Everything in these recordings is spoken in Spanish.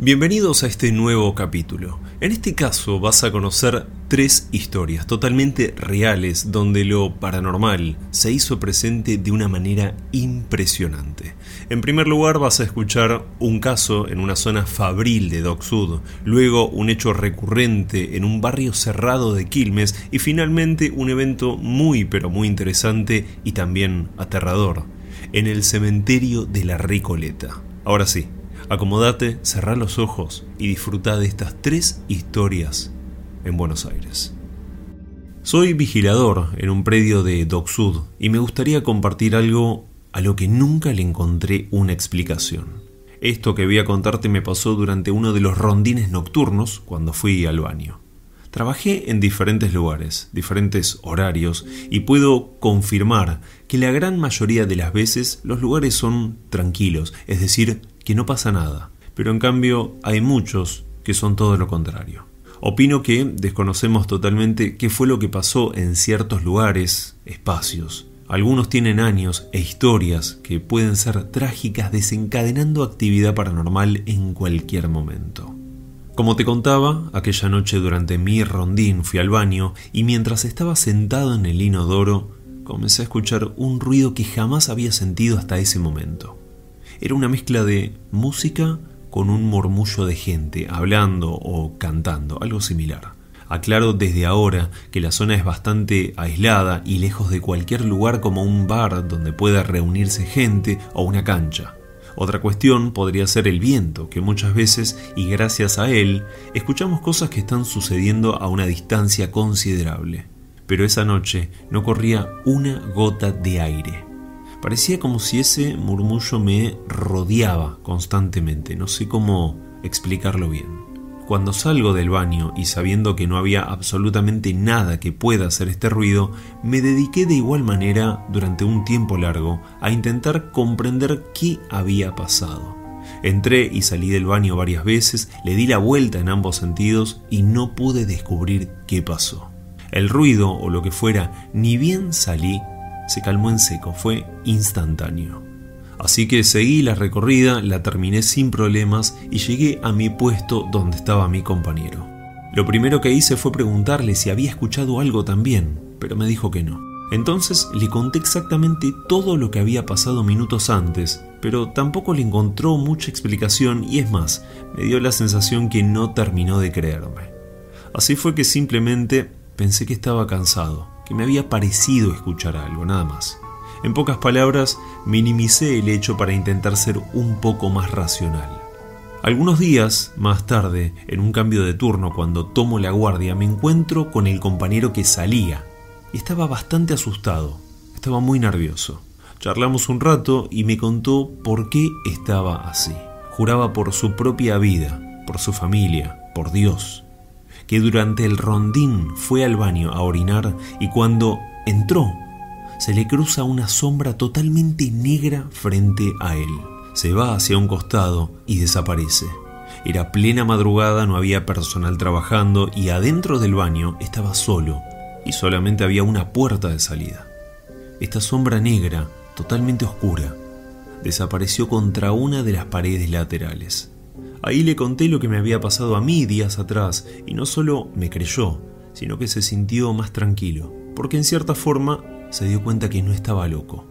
Bienvenidos a este nuevo capítulo. En este caso vas a conocer tres historias totalmente reales donde lo paranormal se hizo presente de una manera impresionante. En primer lugar vas a escuchar un caso en una zona fabril de Dock Sud, luego un hecho recurrente en un barrio cerrado de Quilmes y finalmente un evento muy pero muy interesante y también aterrador en el cementerio de la Recoleta. Ahora sí, Acomodate, cerrá los ojos y disfruta de estas tres historias en Buenos Aires. Soy vigilador en un predio de Dock Sud y me gustaría compartir algo a lo que nunca le encontré una explicación. Esto que voy a contarte me pasó durante uno de los rondines nocturnos cuando fui al baño. Trabajé en diferentes lugares, diferentes horarios, y puedo confirmar que la gran mayoría de las veces los lugares son tranquilos, es decir, que no pasa nada, pero en cambio hay muchos que son todo lo contrario. Opino que desconocemos totalmente qué fue lo que pasó en ciertos lugares, espacios. Algunos tienen años e historias que pueden ser trágicas desencadenando actividad paranormal en cualquier momento. Como te contaba, aquella noche durante mi rondín fui al baño y mientras estaba sentado en el inodoro comencé a escuchar un ruido que jamás había sentido hasta ese momento. Era una mezcla de música con un murmullo de gente hablando o cantando, algo similar. Aclaro desde ahora que la zona es bastante aislada y lejos de cualquier lugar como un bar donde pueda reunirse gente o una cancha. Otra cuestión podría ser el viento, que muchas veces, y gracias a él, escuchamos cosas que están sucediendo a una distancia considerable. Pero esa noche no corría una gota de aire. Parecía como si ese murmullo me rodeaba constantemente, no sé cómo explicarlo bien. Cuando salgo del baño y sabiendo que no había absolutamente nada que pueda hacer este ruido, me dediqué de igual manera durante un tiempo largo a intentar comprender qué había pasado. Entré y salí del baño varias veces, le di la vuelta en ambos sentidos y no pude descubrir qué pasó. El ruido o lo que fuera, ni bien salí, se calmó en seco, fue instantáneo. Así que seguí la recorrida, la terminé sin problemas y llegué a mi puesto donde estaba mi compañero. Lo primero que hice fue preguntarle si había escuchado algo también, pero me dijo que no. Entonces le conté exactamente todo lo que había pasado minutos antes, pero tampoco le encontró mucha explicación y es más, me dio la sensación que no terminó de creerme. Así fue que simplemente pensé que estaba cansado que me había parecido escuchar algo, nada más. En pocas palabras, minimicé el hecho para intentar ser un poco más racional. Algunos días más tarde, en un cambio de turno, cuando tomo la guardia, me encuentro con el compañero que salía. Estaba bastante asustado, estaba muy nervioso. Charlamos un rato y me contó por qué estaba así. Juraba por su propia vida, por su familia, por Dios que durante el rondín fue al baño a orinar y cuando entró se le cruza una sombra totalmente negra frente a él. Se va hacia un costado y desaparece. Era plena madrugada, no había personal trabajando y adentro del baño estaba solo y solamente había una puerta de salida. Esta sombra negra, totalmente oscura, desapareció contra una de las paredes laterales. Ahí le conté lo que me había pasado a mí días atrás y no solo me creyó, sino que se sintió más tranquilo, porque en cierta forma se dio cuenta que no estaba loco.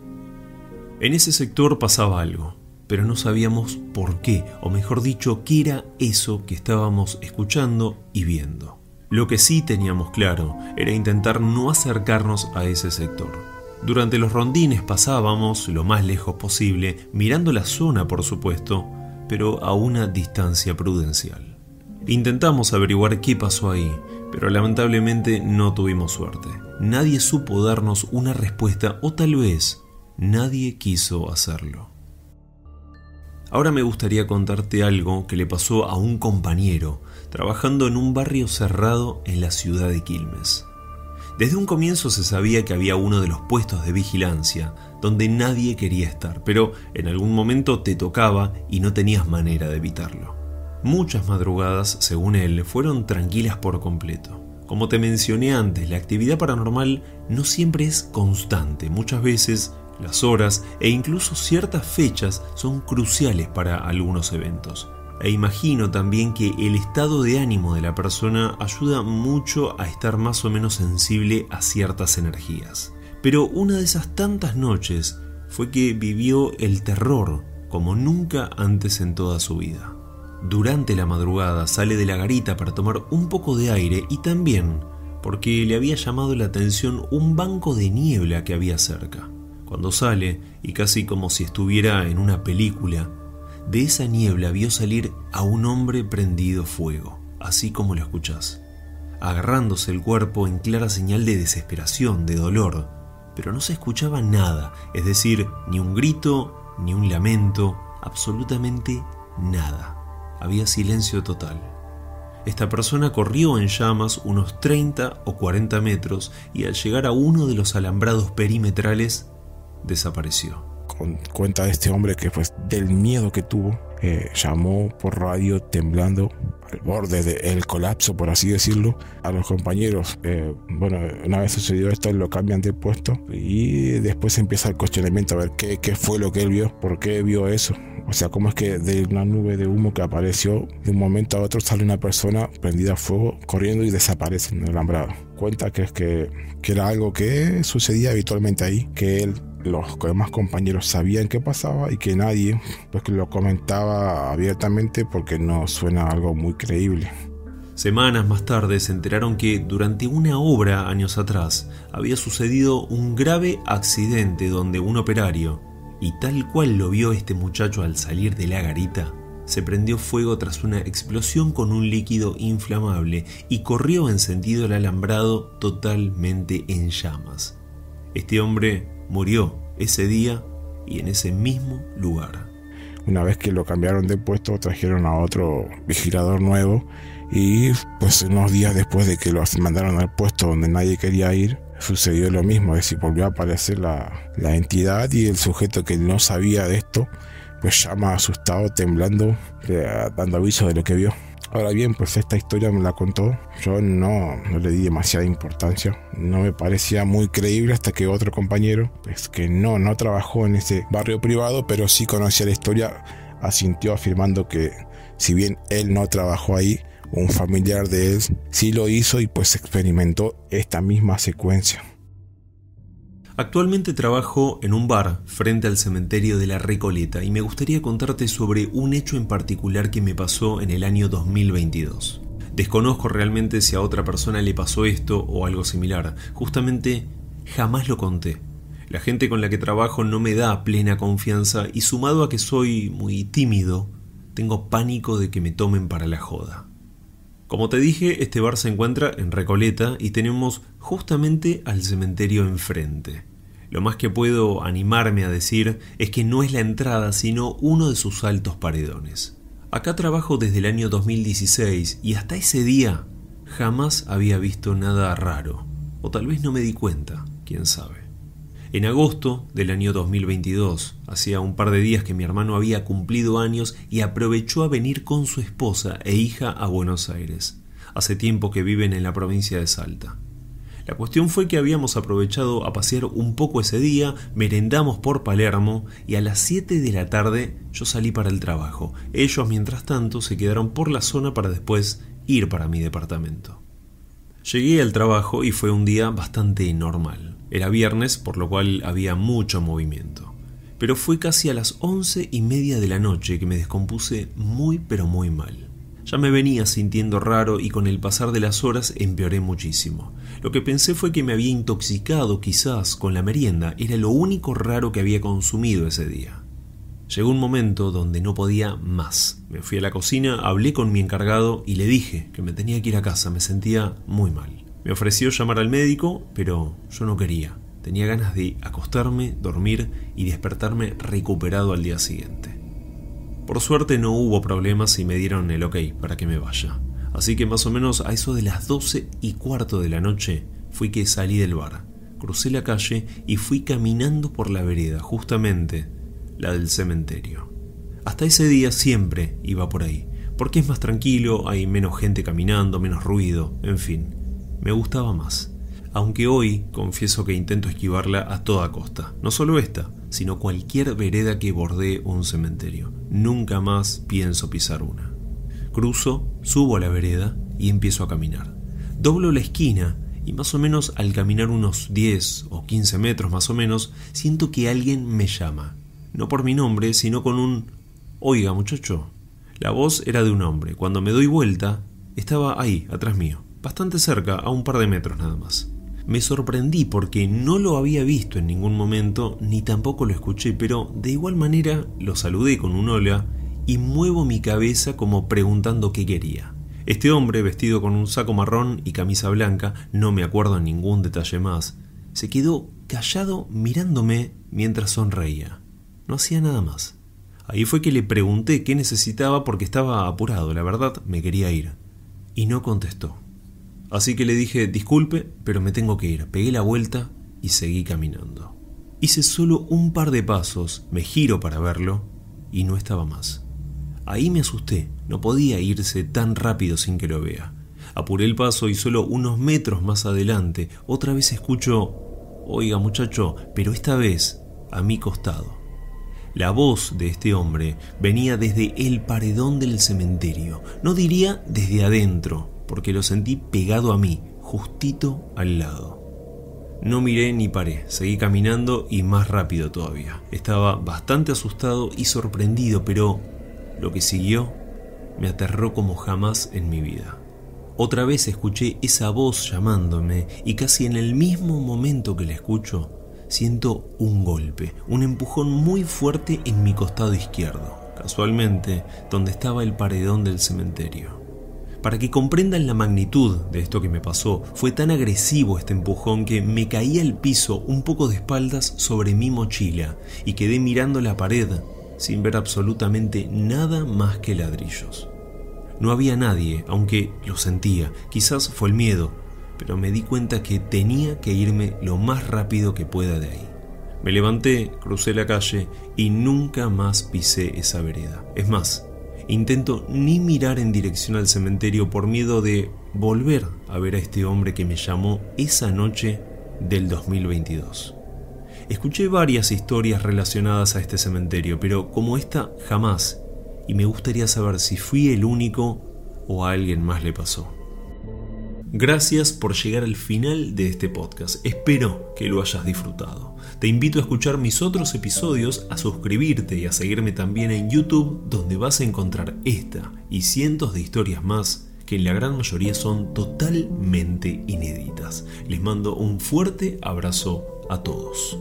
En ese sector pasaba algo, pero no sabíamos por qué, o mejor dicho, qué era eso que estábamos escuchando y viendo. Lo que sí teníamos claro era intentar no acercarnos a ese sector. Durante los rondines pasábamos lo más lejos posible, mirando la zona por supuesto, pero a una distancia prudencial. Intentamos averiguar qué pasó ahí, pero lamentablemente no tuvimos suerte. Nadie supo darnos una respuesta o tal vez nadie quiso hacerlo. Ahora me gustaría contarte algo que le pasó a un compañero trabajando en un barrio cerrado en la ciudad de Quilmes. Desde un comienzo se sabía que había uno de los puestos de vigilancia donde nadie quería estar, pero en algún momento te tocaba y no tenías manera de evitarlo. Muchas madrugadas, según él, fueron tranquilas por completo. Como te mencioné antes, la actividad paranormal no siempre es constante, muchas veces las horas e incluso ciertas fechas son cruciales para algunos eventos. E imagino también que el estado de ánimo de la persona ayuda mucho a estar más o menos sensible a ciertas energías. Pero una de esas tantas noches fue que vivió el terror como nunca antes en toda su vida. Durante la madrugada sale de la garita para tomar un poco de aire y también porque le había llamado la atención un banco de niebla que había cerca. Cuando sale, y casi como si estuviera en una película, de esa niebla vio salir a un hombre prendido fuego, así como lo escuchás, agarrándose el cuerpo en clara señal de desesperación, de dolor, pero no se escuchaba nada, es decir, ni un grito, ni un lamento, absolutamente nada. Había silencio total. Esta persona corrió en llamas unos 30 o 40 metros y al llegar a uno de los alambrados perimetrales desapareció. Con cuenta de este hombre que pues del miedo que tuvo, eh, llamó por radio temblando al borde del colapso, por así decirlo, a los compañeros. Eh, bueno, una vez sucedió esto, lo cambian de puesto y después empieza el cuestionamiento a ver qué, qué fue lo que él vio, por qué vio eso. O sea, cómo es que de una nube de humo que apareció, de un momento a otro sale una persona prendida a fuego, corriendo y desaparece en el alambrado. Cuenta que que, que era algo que sucedía habitualmente ahí, que él los demás compañeros sabían qué pasaba y que nadie pues, lo comentaba abiertamente porque no suena algo muy creíble. Semanas más tarde se enteraron que durante una obra años atrás había sucedido un grave accidente donde un operario, y tal cual lo vio este muchacho al salir de la garita, se prendió fuego tras una explosión con un líquido inflamable y corrió encendido el alambrado totalmente en llamas. Este hombre murió ese día y en ese mismo lugar. Una vez que lo cambiaron de puesto, trajeron a otro vigilador nuevo y pues unos días después de que lo mandaron al puesto donde nadie quería ir, sucedió lo mismo, es decir, volvió a aparecer la, la entidad y el sujeto que no sabía de esto, pues llama asustado, temblando, dando aviso de lo que vio. Ahora bien, pues esta historia me la contó. Yo no, le di demasiada importancia. No me parecía muy creíble hasta que otro compañero, pues que no, no trabajó en ese barrio privado, pero sí conocía la historia, asintió afirmando que si bien él no trabajó ahí, un familiar de él sí lo hizo y pues experimentó esta misma secuencia. Actualmente trabajo en un bar frente al cementerio de la Recoleta y me gustaría contarte sobre un hecho en particular que me pasó en el año 2022. Desconozco realmente si a otra persona le pasó esto o algo similar, justamente jamás lo conté. La gente con la que trabajo no me da plena confianza y sumado a que soy muy tímido, tengo pánico de que me tomen para la joda. Como te dije, este bar se encuentra en Recoleta y tenemos justamente al cementerio enfrente. Lo más que puedo animarme a decir es que no es la entrada, sino uno de sus altos paredones. Acá trabajo desde el año 2016 y hasta ese día jamás había visto nada raro. O tal vez no me di cuenta, quién sabe. En agosto del año 2022, hacía un par de días que mi hermano había cumplido años y aprovechó a venir con su esposa e hija a Buenos Aires. Hace tiempo que viven en la provincia de Salta. La cuestión fue que habíamos aprovechado a pasear un poco ese día, merendamos por Palermo y a las 7 de la tarde yo salí para el trabajo. Ellos, mientras tanto, se quedaron por la zona para después ir para mi departamento. Llegué al trabajo y fue un día bastante normal. Era viernes, por lo cual había mucho movimiento. Pero fue casi a las once y media de la noche que me descompuse muy pero muy mal. Ya me venía sintiendo raro y con el pasar de las horas empeoré muchísimo. Lo que pensé fue que me había intoxicado quizás con la merienda, era lo único raro que había consumido ese día. Llegó un momento donde no podía más. Me fui a la cocina, hablé con mi encargado y le dije que me tenía que ir a casa, me sentía muy mal. Me ofreció llamar al médico, pero yo no quería. Tenía ganas de acostarme, dormir y despertarme recuperado al día siguiente. Por suerte no hubo problemas y me dieron el ok para que me vaya. Así que más o menos a eso de las doce y cuarto de la noche fui que salí del bar. Crucé la calle y fui caminando por la vereda, justamente la del cementerio. Hasta ese día siempre iba por ahí, porque es más tranquilo, hay menos gente caminando, menos ruido, en fin, me gustaba más. Aunque hoy confieso que intento esquivarla a toda costa, no solo esta, sino cualquier vereda que bordee un cementerio. Nunca más pienso pisar una. Cruzo, subo a la vereda y empiezo a caminar. Doblo la esquina y más o menos al caminar unos 10 o 15 metros más o menos, siento que alguien me llama. No por mi nombre, sino con un Oiga, muchacho. La voz era de un hombre. Cuando me doy vuelta, estaba ahí, atrás mío, bastante cerca, a un par de metros nada más. Me sorprendí porque no lo había visto en ningún momento, ni tampoco lo escuché, pero de igual manera lo saludé con un hola y muevo mi cabeza como preguntando qué quería. Este hombre, vestido con un saco marrón y camisa blanca, no me acuerdo ningún detalle más, se quedó callado mirándome mientras sonreía. No hacía nada más. Ahí fue que le pregunté qué necesitaba porque estaba apurado, la verdad me quería ir. Y no contestó. Así que le dije, disculpe, pero me tengo que ir. Pegué la vuelta y seguí caminando. Hice solo un par de pasos, me giro para verlo y no estaba más. Ahí me asusté, no podía irse tan rápido sin que lo vea. Apuré el paso y solo unos metros más adelante otra vez escucho, oiga muchacho, pero esta vez a mi costado. La voz de este hombre venía desde el paredón del cementerio, no diría desde adentro, porque lo sentí pegado a mí, justito al lado. No miré ni paré, seguí caminando y más rápido todavía. Estaba bastante asustado y sorprendido, pero lo que siguió me aterró como jamás en mi vida. Otra vez escuché esa voz llamándome y casi en el mismo momento que la escucho, siento un golpe, un empujón muy fuerte en mi costado izquierdo, casualmente donde estaba el paredón del cementerio. Para que comprendan la magnitud de esto que me pasó, fue tan agresivo este empujón que me caí al piso un poco de espaldas sobre mi mochila y quedé mirando la pared sin ver absolutamente nada más que ladrillos. No había nadie, aunque lo sentía, quizás fue el miedo, pero me di cuenta que tenía que irme lo más rápido que pueda de ahí. Me levanté, crucé la calle y nunca más pisé esa vereda. Es más, intento ni mirar en dirección al cementerio por miedo de volver a ver a este hombre que me llamó esa noche del 2022. Escuché varias historias relacionadas a este cementerio, pero como esta jamás, y me gustaría saber si fui el único o a alguien más le pasó. Gracias por llegar al final de este podcast. Espero que lo hayas disfrutado. Te invito a escuchar mis otros episodios, a suscribirte y a seguirme también en YouTube, donde vas a encontrar esta y cientos de historias más que en la gran mayoría son totalmente inéditas. Les mando un fuerte abrazo a todos.